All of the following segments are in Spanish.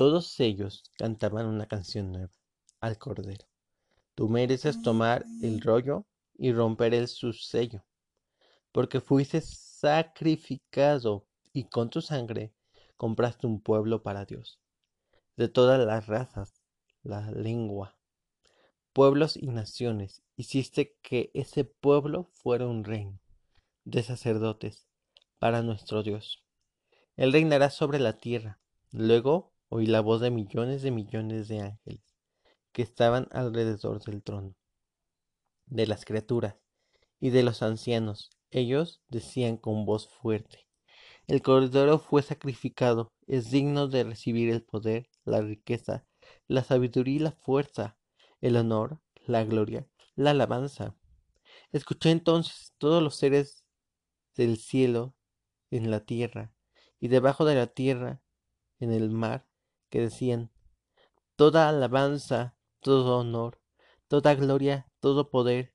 todos ellos cantaban una canción nueva al Cordero. Tú mereces tomar el rollo y romper el su sello, porque fuiste sacrificado y con tu sangre compraste un pueblo para Dios, de todas las razas, la lengua, pueblos y naciones, hiciste que ese pueblo fuera un reino de sacerdotes para nuestro Dios. Él reinará sobre la tierra. Luego oí la voz de millones de millones de ángeles que estaban alrededor del trono, de las criaturas y de los ancianos. Ellos decían con voz fuerte, el Cordero fue sacrificado, es digno de recibir el poder, la riqueza, la sabiduría y la fuerza, el honor, la gloria, la alabanza. Escuché entonces todos los seres del cielo, en la tierra, y debajo de la tierra, en el mar, que decían, Toda alabanza, todo honor, toda gloria, todo poder,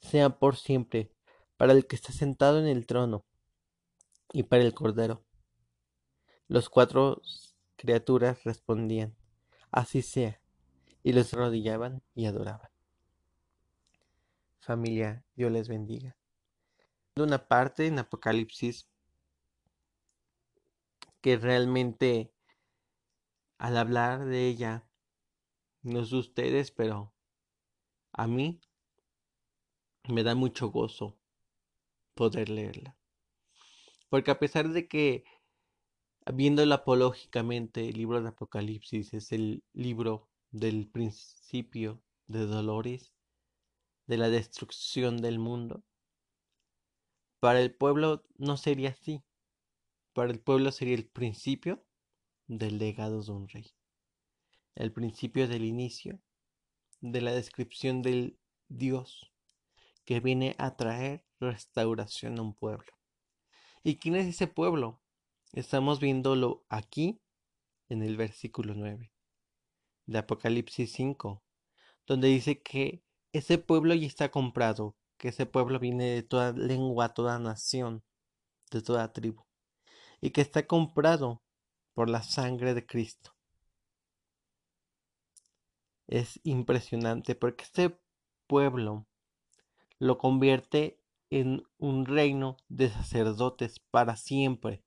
sea por siempre, para el que está sentado en el trono, y para el Cordero. Los cuatro criaturas respondían, Así sea, y les rodillaban y adoraban. Familia, Dios les bendiga. Una parte en Apocalipsis que realmente al hablar de ella, no sé ustedes, pero a mí me da mucho gozo poder leerla. Porque a pesar de que, viéndolo apológicamente, el libro de Apocalipsis es el libro del principio de dolores, de la destrucción del mundo. Para el pueblo no sería así. Para el pueblo sería el principio del legado de un rey. El principio del inicio de la descripción del Dios que viene a traer restauración a un pueblo. ¿Y quién es ese pueblo? Estamos viéndolo aquí en el versículo 9 de Apocalipsis 5, donde dice que ese pueblo ya está comprado, que ese pueblo viene de toda lengua, toda nación, de toda tribu, y que está comprado por la sangre de Cristo. Es impresionante porque este pueblo lo convierte en un reino de sacerdotes para siempre.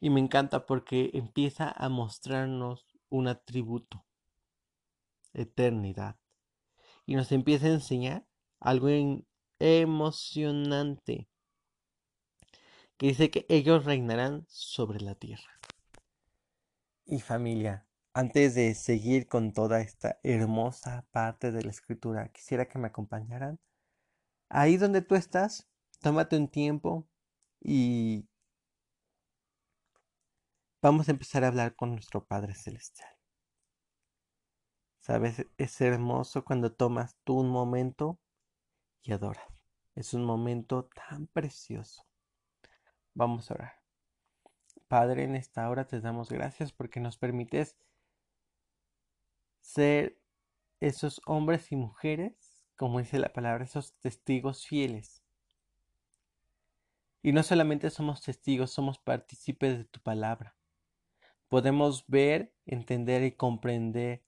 Y me encanta porque empieza a mostrarnos un atributo, eternidad. Y nos empieza a enseñar algo emocionante, que dice que ellos reinarán sobre la tierra. Y familia, antes de seguir con toda esta hermosa parte de la escritura, quisiera que me acompañaran. Ahí donde tú estás, tómate un tiempo y vamos a empezar a hablar con nuestro Padre Celestial. Sabes, es hermoso cuando tomas tú un momento y adoras. Es un momento tan precioso. Vamos a orar. Padre, en esta hora te damos gracias porque nos permites ser esos hombres y mujeres, como dice la palabra, esos testigos fieles y no solamente somos testigos, somos partícipes de tu palabra. Podemos ver, entender y comprender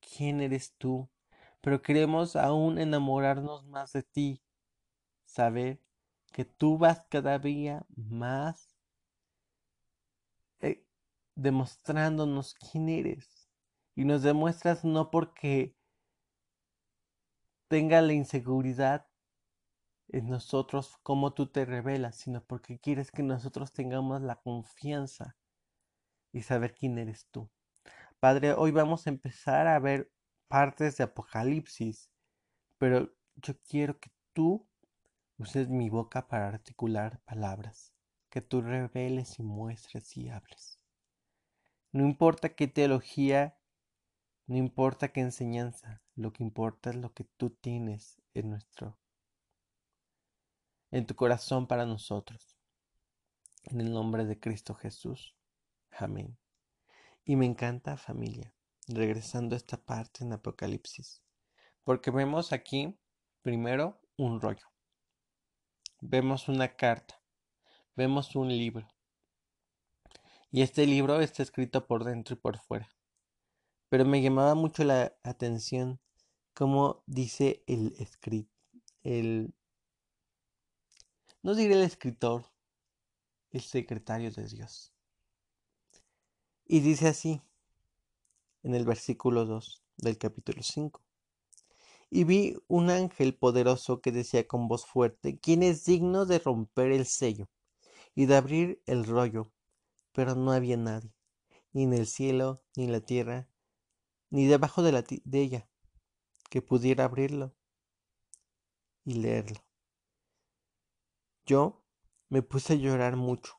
quién eres tú, pero queremos aún enamorarnos más de ti, saber que tú vas cada día más eh, demostrándonos quién eres. Y nos demuestras no porque tenga la inseguridad en nosotros como tú te revelas, sino porque quieres que nosotros tengamos la confianza y saber quién eres tú. Padre, hoy vamos a empezar a ver partes de Apocalipsis, pero yo quiero que tú uses mi boca para articular palabras, que tú reveles y muestres y hables. No importa qué teología, no importa qué enseñanza, lo que importa es lo que tú tienes en nuestro en tu corazón para nosotros. En el nombre de Cristo Jesús. Amén. Y me encanta familia, regresando a esta parte en Apocalipsis, porque vemos aquí primero un rollo, vemos una carta, vemos un libro. Y este libro está escrito por dentro y por fuera. Pero me llamaba mucho la atención cómo dice el escritor, el... No diré el escritor, el secretario de Dios. Y dice así, en el versículo 2 del capítulo 5. Y vi un ángel poderoso que decía con voz fuerte, ¿quién es digno de romper el sello y de abrir el rollo? Pero no había nadie, ni en el cielo, ni en la tierra, ni debajo de, la de ella, que pudiera abrirlo y leerlo. Yo me puse a llorar mucho,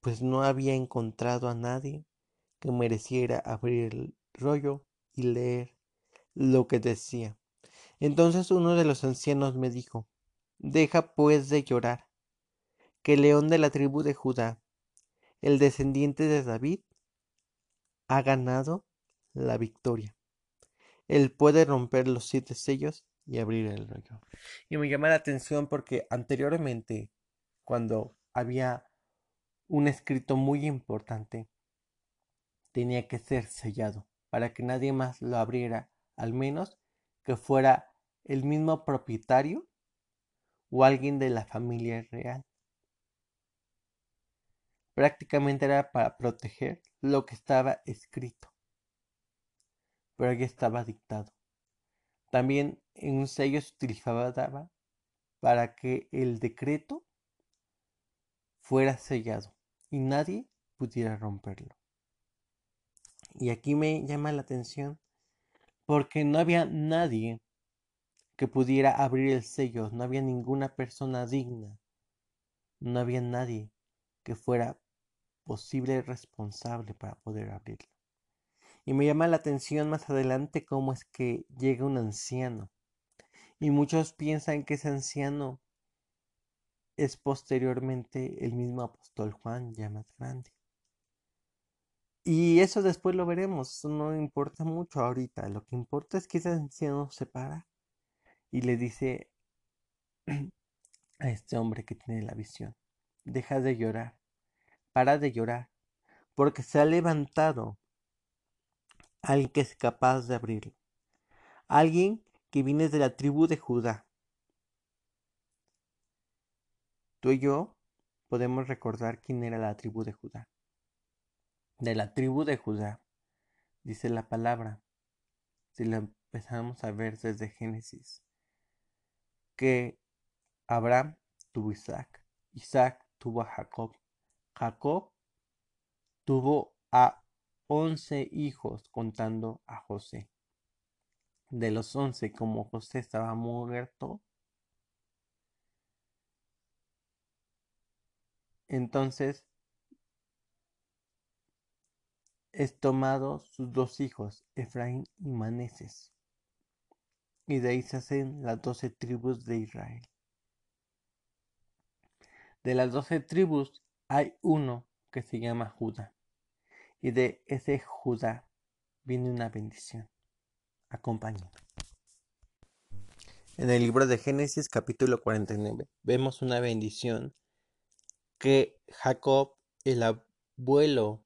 pues no había encontrado a nadie que mereciera abrir el rollo y leer lo que decía. Entonces uno de los ancianos me dijo, Deja pues de llorar, que el león de la tribu de Judá, el descendiente de David, ha ganado la victoria. Él puede romper los siete sellos y abrir el rollo. Y me llama la atención porque anteriormente, cuando había un escrito muy importante, tenía que ser sellado para que nadie más lo abriera, al menos que fuera el mismo propietario o alguien de la familia real. Prácticamente era para proteger lo que estaba escrito, pero ya estaba dictado. También en un sello se utilizaba para que el decreto fuera sellado y nadie pudiera romperlo. Y aquí me llama la atención porque no había nadie que pudiera abrir el sello, no había ninguna persona digna, no había nadie que fuera posible responsable para poder abrirlo. Y me llama la atención más adelante cómo es que llega un anciano. Y muchos piensan que ese anciano es posteriormente el mismo apóstol Juan, ya más grande. Y eso después lo veremos, eso no importa mucho ahorita, lo que importa es que ese anciano se para y le dice a este hombre que tiene la visión, deja de llorar, para de llorar, porque se ha levantado alguien que es capaz de abrirlo, alguien que viene de la tribu de Judá. Tú y yo podemos recordar quién era la tribu de Judá de la tribu de Judá. Dice la palabra, si lo empezamos a ver desde Génesis, que Abraham tuvo Isaac, Isaac tuvo a Jacob, Jacob tuvo a once hijos contando a José. De los once, como José estaba muerto, entonces es tomado sus dos hijos, Efraín y Maneses, y de ahí se hacen las doce tribus de Israel. De las doce tribus hay uno que se llama Judá, y de ese Judá viene una bendición. Acompáñenme. En el libro de Génesis capítulo 49 vemos una bendición que Jacob, el abuelo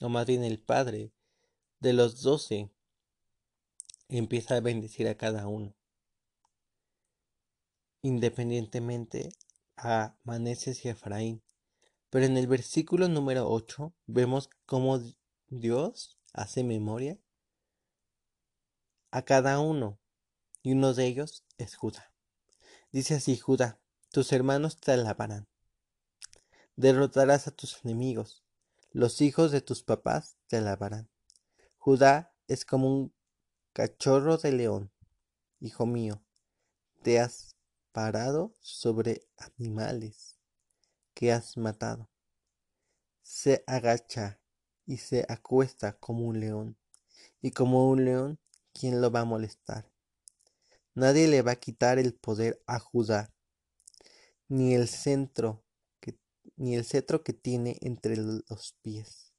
o más bien el padre de los doce, empieza a bendecir a cada uno, independientemente a Maneses y Efraín. Pero en el versículo número 8 vemos cómo Dios hace memoria a cada uno, y uno de ellos es Judá. Dice así Judá, tus hermanos te alabarán, derrotarás a tus enemigos, los hijos de tus papás te alabarán. Judá es como un cachorro de león. Hijo mío, te has parado sobre animales que has matado. Se agacha y se acuesta como un león. Y como un león, ¿quién lo va a molestar? Nadie le va a quitar el poder a Judá, ni el centro ni el cetro que tiene entre los pies,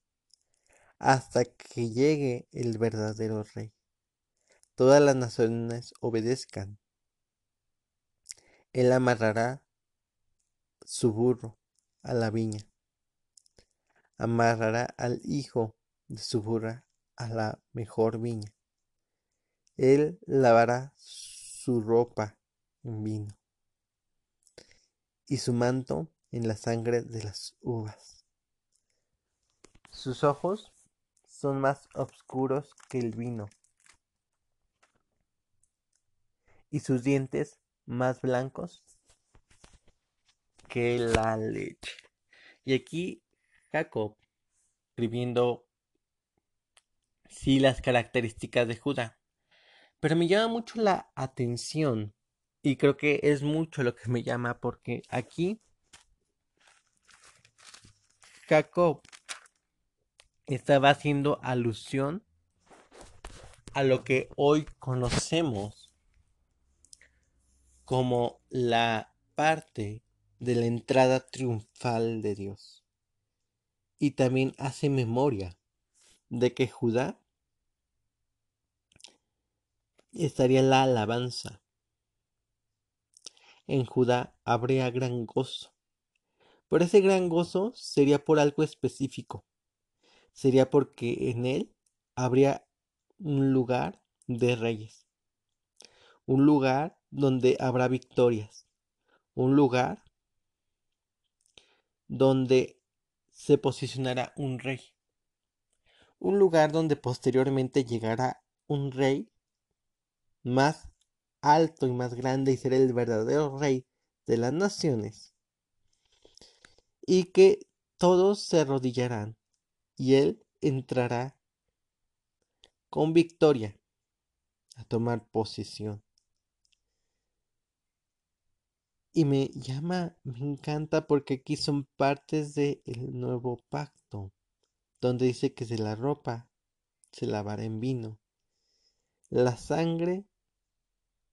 hasta que llegue el verdadero rey. Todas las naciones obedezcan. Él amarrará su burro a la viña, amarrará al hijo de su burra a la mejor viña. Él lavará su ropa en vino y su manto en la sangre de las uvas. Sus ojos son más oscuros que el vino y sus dientes más blancos que la leche. Y aquí Jacob escribiendo sí las características de Judá. Pero me llama mucho la atención y creo que es mucho lo que me llama porque aquí Jacob estaba haciendo alusión a lo que hoy conocemos como la parte de la entrada triunfal de Dios. Y también hace memoria de que Judá estaría la alabanza. En Judá habría gran gozo. Pero ese gran gozo sería por algo específico. Sería porque en él habría un lugar de reyes. Un lugar donde habrá victorias. Un lugar donde se posicionará un rey. Un lugar donde posteriormente llegará un rey más alto y más grande y será el verdadero rey de las naciones. Y que todos se arrodillarán y él entrará con victoria a tomar posesión. Y me llama, me encanta porque aquí son partes del nuevo pacto, donde dice que de la ropa se lavará en vino, la sangre,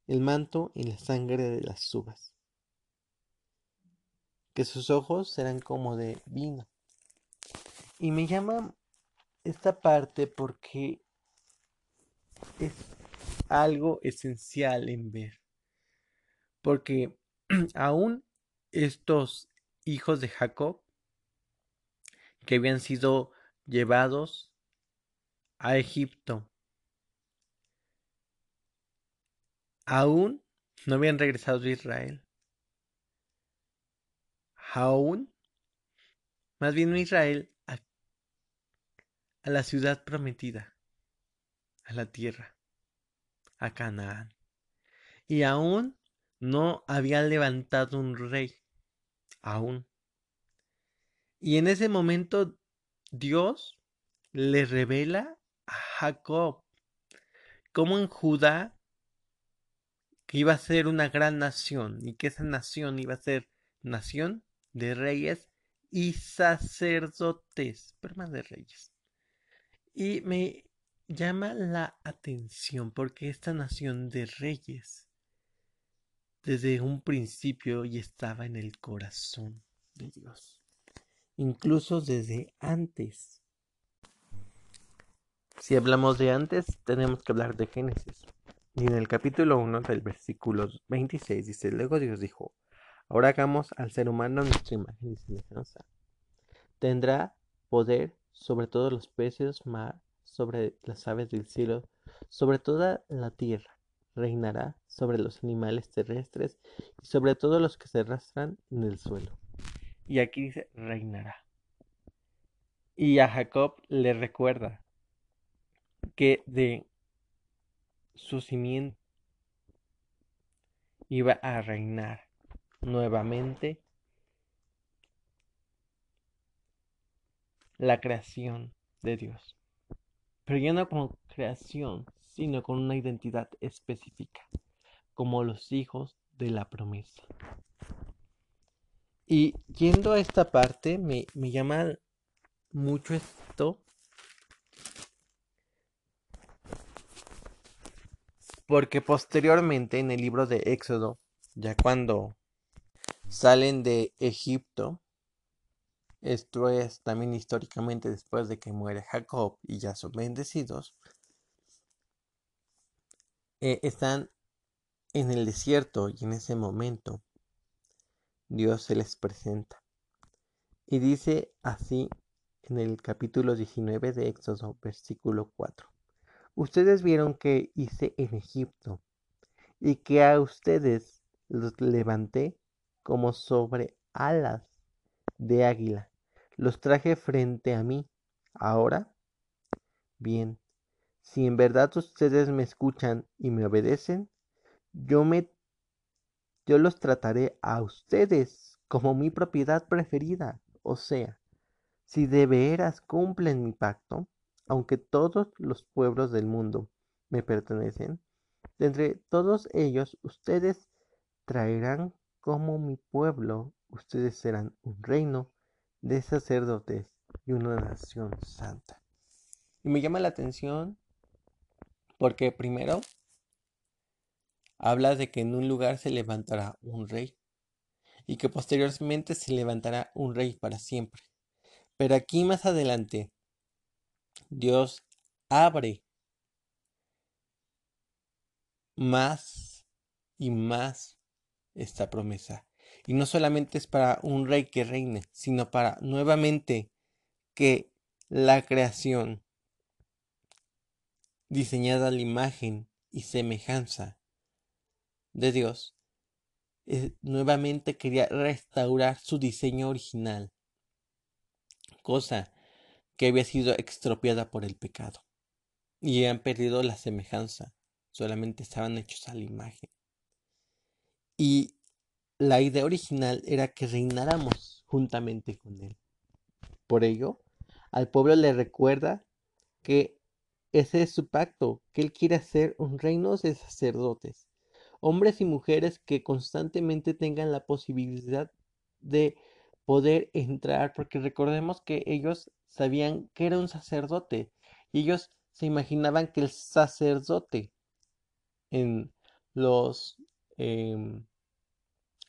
el manto y la sangre de las uvas, que sus ojos serán como de vino. Y me llama esta parte porque es algo esencial en ver. Porque aún estos hijos de Jacob que habían sido llevados a Egipto, aún no habían regresado a Israel. Aún, más bien Israel, a, la ciudad prometida, a la tierra, a Canaán. Y aún no había levantado un rey aún. Y en ese momento Dios le revela a Jacob como en Judá que iba a ser una gran nación y que esa nación iba a ser nación de reyes y sacerdotes, pero más de reyes. Y me llama la atención porque esta nación de reyes desde un principio y estaba en el corazón de Dios, incluso desde antes. Si hablamos de antes, tenemos que hablar de Génesis. Y en el capítulo 1 del versículo 26 dice, luego Dios dijo, ahora hagamos al ser humano nuestra imagen y semejanza. Tendrá poder sobre todos los peces mar, sobre las aves del cielo, sobre toda la tierra reinará sobre los animales terrestres y sobre todos los que se arrastran en el suelo. Y aquí dice reinará. Y a Jacob le recuerda que de su simiente iba a reinar nuevamente la creación de Dios. Pero ya no como creación, sino con una identidad específica, como los hijos de la promesa. Y yendo a esta parte, me, me llama mucho esto. Porque posteriormente en el libro de Éxodo, ya cuando salen de Egipto, esto es también históricamente después de que muere Jacob y ya son bendecidos, eh, están en el desierto y en ese momento Dios se les presenta. Y dice así en el capítulo 19 de Éxodo, versículo 4. Ustedes vieron que hice en Egipto y que a ustedes los levanté como sobre alas de águila. Los traje frente a mí. Ahora, bien, si en verdad ustedes me escuchan y me obedecen, yo me yo los trataré a ustedes como mi propiedad preferida. O sea, si de veras cumplen mi pacto, aunque todos los pueblos del mundo me pertenecen, de entre todos ellos ustedes traerán como mi pueblo, ustedes serán un reino de sacerdotes y una nación santa. Y me llama la atención porque primero habla de que en un lugar se levantará un rey y que posteriormente se levantará un rey para siempre. Pero aquí más adelante, Dios abre más y más esta promesa. Y no solamente es para un rey que reine, sino para nuevamente que la creación diseñada a la imagen y semejanza de Dios, eh, nuevamente quería restaurar su diseño original, cosa que había sido extropiada por el pecado. Y han perdido la semejanza, solamente estaban hechos a la imagen. Y la idea original era que reináramos juntamente con Él. Por ello, al pueblo le recuerda que ese es su pacto, que Él quiere hacer un reino de sacerdotes hombres y mujeres que constantemente tengan la posibilidad de poder entrar, porque recordemos que ellos sabían que era un sacerdote y ellos se imaginaban que el sacerdote en los em,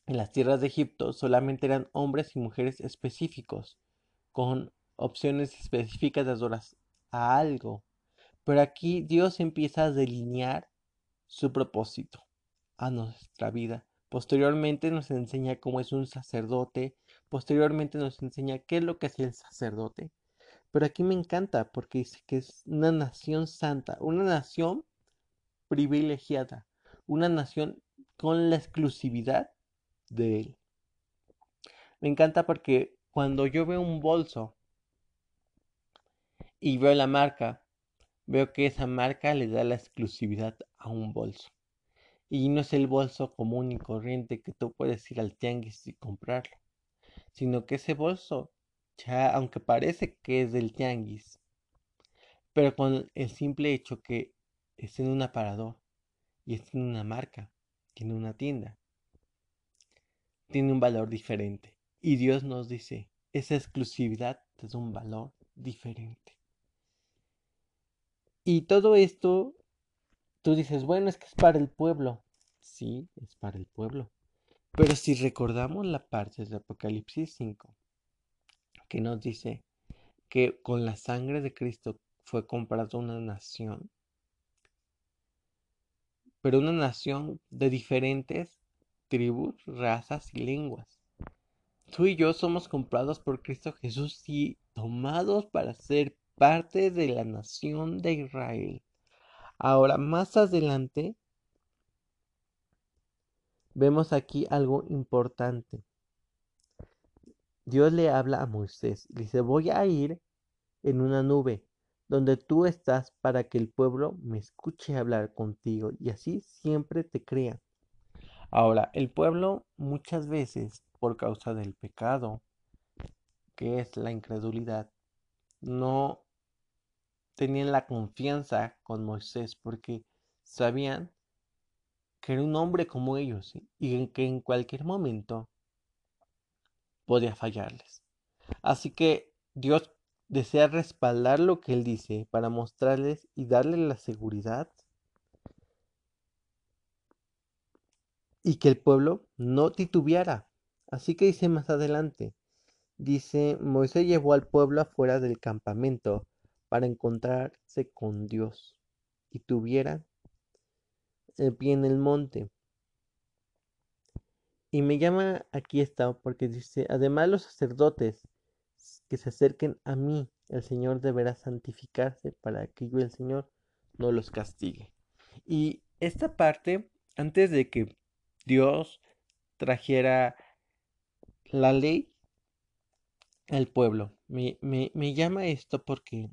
en las tierras de Egipto solamente eran hombres y mujeres específicos con opciones específicas de adorar a algo pero aquí Dios empieza a delinear su propósito a nuestra vida. Posteriormente nos enseña cómo es un sacerdote, posteriormente nos enseña qué es lo que es el sacerdote. Pero aquí me encanta porque dice que es una nación santa, una nación privilegiada, una nación con la exclusividad de él. Me encanta porque cuando yo veo un bolso y veo la marca, veo que esa marca le da la exclusividad a un bolso. Y no es el bolso común y corriente que tú puedes ir al tianguis y comprarlo, sino que ese bolso, ya aunque parece que es del tianguis, pero con el simple hecho que es en un aparador y es en una marca, en una tienda, tiene un valor diferente. Y Dios nos dice, esa exclusividad es un valor diferente. Y todo esto Tú dices, bueno, es que es para el pueblo. Sí, es para el pueblo. Pero si recordamos la parte de Apocalipsis 5, que nos dice que con la sangre de Cristo fue comprada una nación, pero una nación de diferentes tribus, razas y lenguas. Tú y yo somos comprados por Cristo Jesús y tomados para ser parte de la nación de Israel. Ahora, más adelante, vemos aquí algo importante. Dios le habla a Moisés. Dice, voy a ir en una nube donde tú estás para que el pueblo me escuche hablar contigo y así siempre te crea. Ahora, el pueblo muchas veces, por causa del pecado, que es la incredulidad, no tenían la confianza con Moisés porque sabían que era un hombre como ellos y que en cualquier momento podía fallarles. Así que Dios desea respaldar lo que él dice para mostrarles y darles la seguridad y que el pueblo no titubeara. Así que dice más adelante, dice, Moisés llevó al pueblo afuera del campamento para encontrarse con Dios y tuviera el pie en el monte. Y me llama aquí esta porque dice, además los sacerdotes que se acerquen a mí, el Señor deberá santificarse para que yo, el Señor, no los castigue. Y esta parte, antes de que Dios trajera la ley al pueblo, me, me, me llama esto porque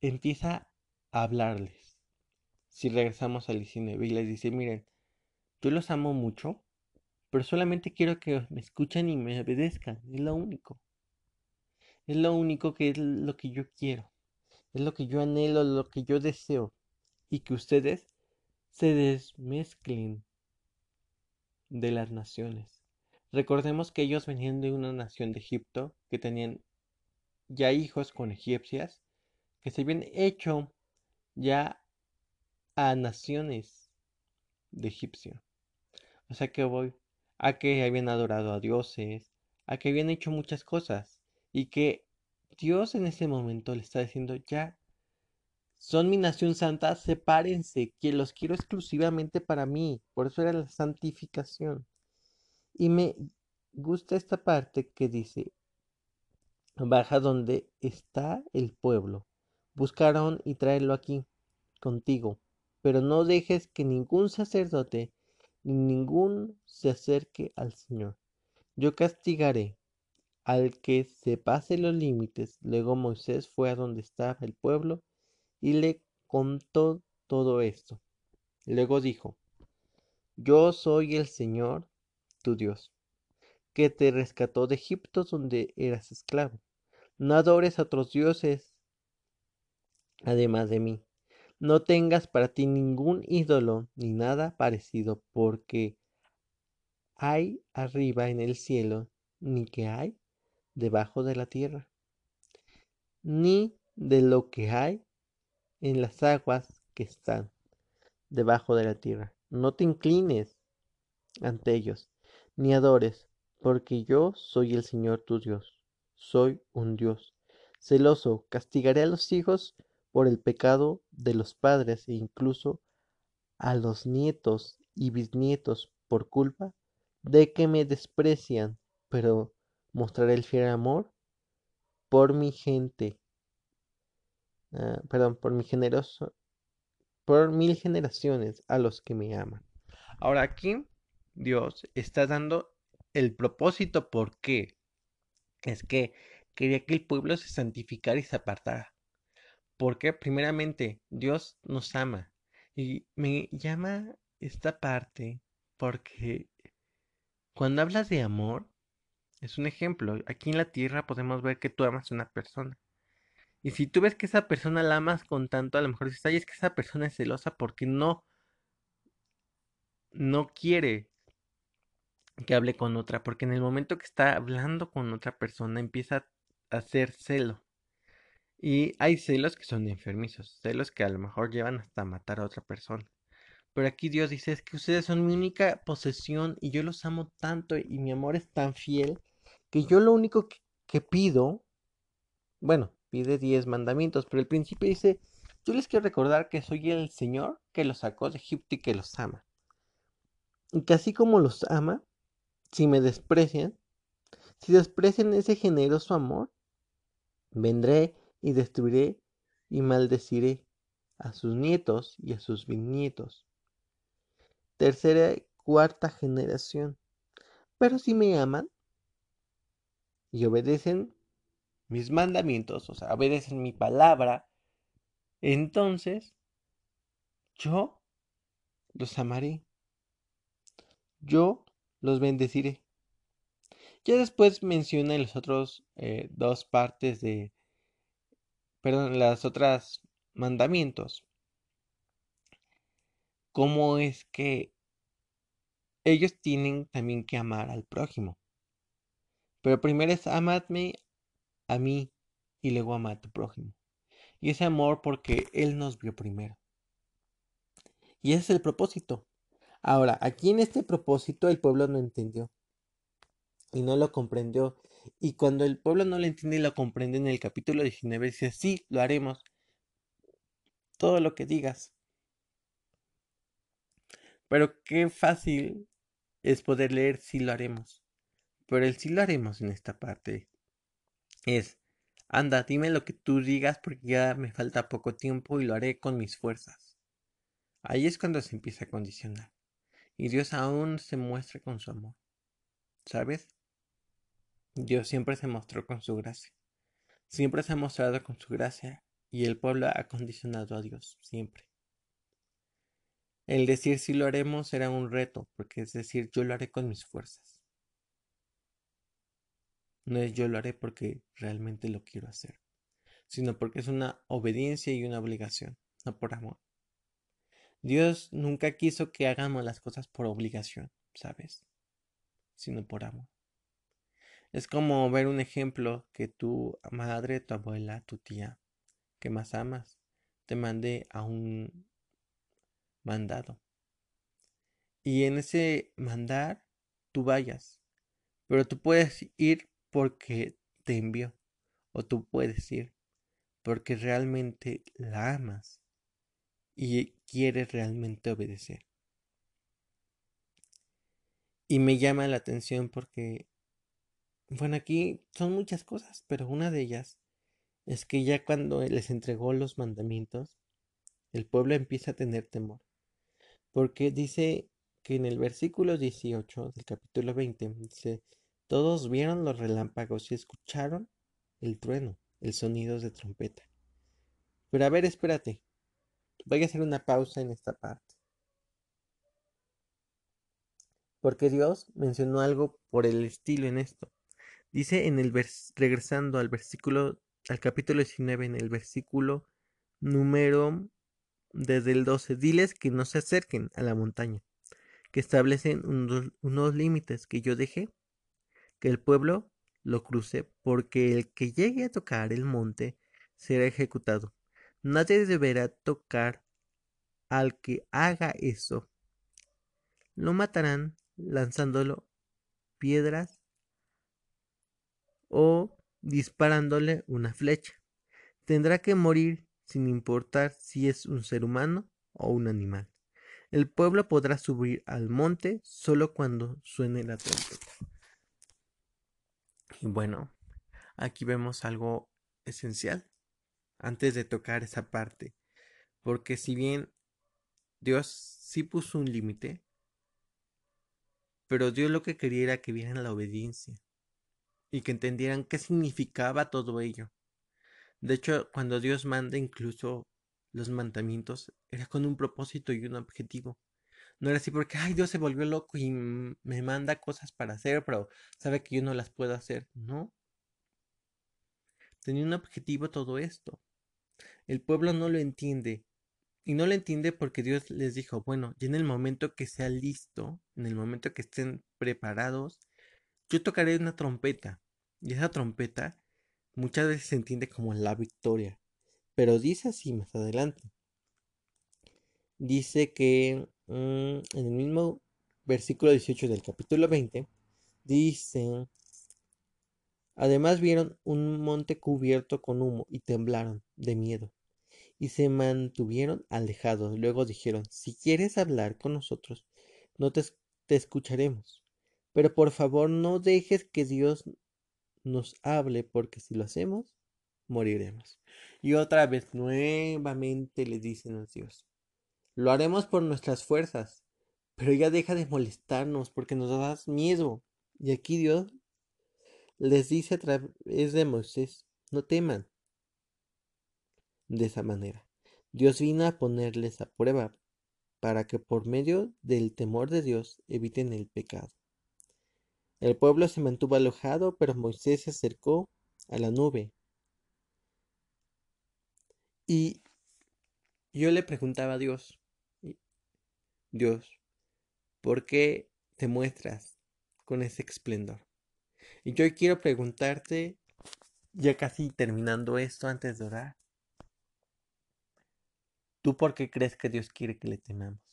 empieza a hablarles. Si regresamos al 19 y les dice, miren, yo los amo mucho, pero solamente quiero que me escuchen y me obedezcan. Es lo único. Es lo único que es lo que yo quiero. Es lo que yo anhelo, lo que yo deseo. Y que ustedes se desmezclen de las naciones. Recordemos que ellos venían de una nación de Egipto, que tenían ya hijos con egipcias, que se habían hecho ya a naciones de egipcio. O sea que voy a que habían adorado a dioses, a que habían hecho muchas cosas y que Dios en ese momento le está diciendo ya son mi nación santa, sepárense, que los quiero exclusivamente para mí. Por eso era la santificación. Y me gusta esta parte que dice, baja donde está el pueblo. Buscaron y tráelo aquí contigo, pero no dejes que ningún sacerdote ni ningún se acerque al Señor. Yo castigaré al que se pase los límites. Luego Moisés fue a donde estaba el pueblo y le contó todo esto. Luego dijo, Yo soy el Señor, tu Dios, que te rescató de Egipto donde eras esclavo. No adores a otros dioses además de mí. No tengas para ti ningún ídolo ni nada parecido, porque hay arriba en el cielo, ni que hay debajo de la tierra, ni de lo que hay en las aguas que están debajo de la tierra. No te inclines ante ellos, ni adores, porque yo soy el Señor tu Dios. Soy un Dios celoso, castigaré a los hijos por el pecado de los padres e incluso a los nietos y bisnietos por culpa de que me desprecian, pero mostraré el fiel amor por mi gente, ah, perdón, por mi generoso, por mil generaciones a los que me aman. Ahora aquí Dios está dando el propósito por qué. Es que quería que el pueblo se santificara y se apartara. Porque primeramente Dios nos ama. Y me llama esta parte porque cuando hablas de amor, es un ejemplo. Aquí en la tierra podemos ver que tú amas a una persona. Y si tú ves que esa persona la amas con tanto, a lo mejor dices, ay, es que esa persona es celosa porque no, no quiere que hable con otra. Porque en el momento que está hablando con otra persona empieza a hacer celo. Y hay celos que son enfermizos, celos que a lo mejor llevan hasta matar a otra persona. Pero aquí Dios dice, es que ustedes son mi única posesión y yo los amo tanto y mi amor es tan fiel que yo lo único que, pido, bueno, pide diez mandamientos, pero el principio dice, yo les quiero recordar que soy el Señor que los sacó de Egipto y que los ama. Y que así como los ama, si me desprecian, si desprecian ese generoso amor, vendré y destruiré y maldeciré a sus nietos y a sus bisnietos. Tercera y cuarta generación. Pero si me aman y obedecen mis mandamientos, o sea, obedecen mi palabra, entonces yo los amaré. Yo los bendeciré. Ya después menciona en las otras eh, dos partes de perdón, las otras mandamientos, cómo es que ellos tienen también que amar al prójimo. Pero primero es amadme a mí y luego ama a tu prójimo. Y ese amor porque Él nos vio primero. Y ese es el propósito. Ahora, aquí en este propósito el pueblo no entendió y no lo comprendió y cuando el pueblo no lo entiende y lo comprende en el capítulo 19, dice, sí, lo haremos. Todo lo que digas. Pero qué fácil es poder leer, sí lo haremos. Pero el sí lo haremos en esta parte. Es, anda, dime lo que tú digas porque ya me falta poco tiempo y lo haré con mis fuerzas. Ahí es cuando se empieza a condicionar. Y Dios aún se muestra con su amor. ¿Sabes? Dios siempre se mostró con su gracia. Siempre se ha mostrado con su gracia y el pueblo ha condicionado a Dios, siempre. El decir si lo haremos era un reto, porque es decir, yo lo haré con mis fuerzas. No es yo lo haré porque realmente lo quiero hacer, sino porque es una obediencia y una obligación, no por amor. Dios nunca quiso que hagamos las cosas por obligación, ¿sabes? Sino por amor. Es como ver un ejemplo que tu madre, tu abuela, tu tía, que más amas, te mande a un mandado. Y en ese mandar tú vayas, pero tú puedes ir porque te envió, o tú puedes ir porque realmente la amas y quieres realmente obedecer. Y me llama la atención porque, bueno, aquí son muchas cosas, pero una de ellas es que ya cuando les entregó los mandamientos, el pueblo empieza a tener temor. Porque dice que en el versículo 18 del capítulo 20 dice, todos vieron los relámpagos y escucharon el trueno, el sonido de trompeta. Pero a ver, espérate. Voy a hacer una pausa en esta parte. Porque Dios mencionó algo por el estilo en esto. Dice en el regresando al versículo, al capítulo 19, en el versículo número desde el 12, diles que no se acerquen a la montaña, que establecen unos, límites que yo dejé, que el pueblo lo cruce, porque el que llegue a tocar el monte será ejecutado. Nadie deberá tocar al que haga eso. Lo matarán lanzándolo piedras o disparándole una flecha. Tendrá que morir sin importar si es un ser humano o un animal. El pueblo podrá subir al monte solo cuando suene la trompeta. Y bueno, aquí vemos algo esencial antes de tocar esa parte. Porque si bien Dios sí puso un límite, pero Dios lo que quería era que vieran la obediencia y que entendieran qué significaba todo ello. De hecho, cuando Dios manda incluso los mandamientos, era con un propósito y un objetivo. No era así porque, ay, Dios se volvió loco y me manda cosas para hacer, pero sabe que yo no las puedo hacer. No. Tenía un objetivo todo esto. El pueblo no lo entiende. Y no lo entiende porque Dios les dijo, bueno, y en el momento que sea listo, en el momento que estén preparados, yo tocaré una trompeta. Y esa trompeta muchas veces se entiende como la victoria, pero dice así más adelante. Dice que mm, en el mismo versículo 18 del capítulo 20, dice, además vieron un monte cubierto con humo y temblaron de miedo y se mantuvieron alejados. Luego dijeron, si quieres hablar con nosotros, no te, te escucharemos. Pero por favor no dejes que Dios nos hable, porque si lo hacemos, moriremos. Y otra vez, nuevamente le dicen a Dios, lo haremos por nuestras fuerzas, pero ya deja de molestarnos porque nos das miedo. Y aquí Dios les dice a través de Moisés, no teman. De esa manera, Dios vino a ponerles a prueba para que por medio del temor de Dios eviten el pecado. El pueblo se mantuvo alojado, pero Moisés se acercó a la nube. Y yo le preguntaba a Dios, Dios, ¿por qué te muestras con ese esplendor? Y yo quiero preguntarte, ya casi terminando esto antes de orar, ¿tú por qué crees que Dios quiere que le temamos?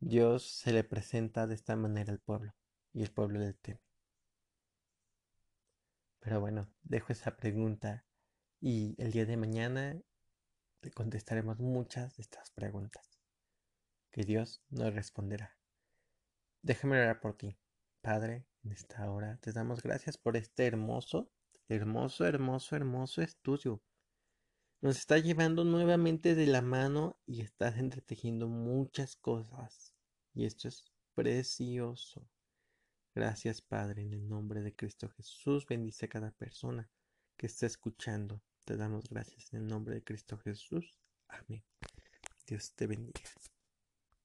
Dios se le presenta de esta manera al pueblo y el pueblo le teme. Pero bueno, dejo esa pregunta y el día de mañana le contestaremos muchas de estas preguntas que Dios nos responderá. Déjame orar por ti. Padre, en esta hora te damos gracias por este hermoso, hermoso, hermoso, hermoso estudio. Nos está llevando nuevamente de la mano y estás entretejiendo muchas cosas. Y esto es precioso. Gracias, Padre, en el nombre de Cristo Jesús. Bendice a cada persona que está escuchando. Te damos gracias en el nombre de Cristo Jesús. Amén. Dios te bendiga.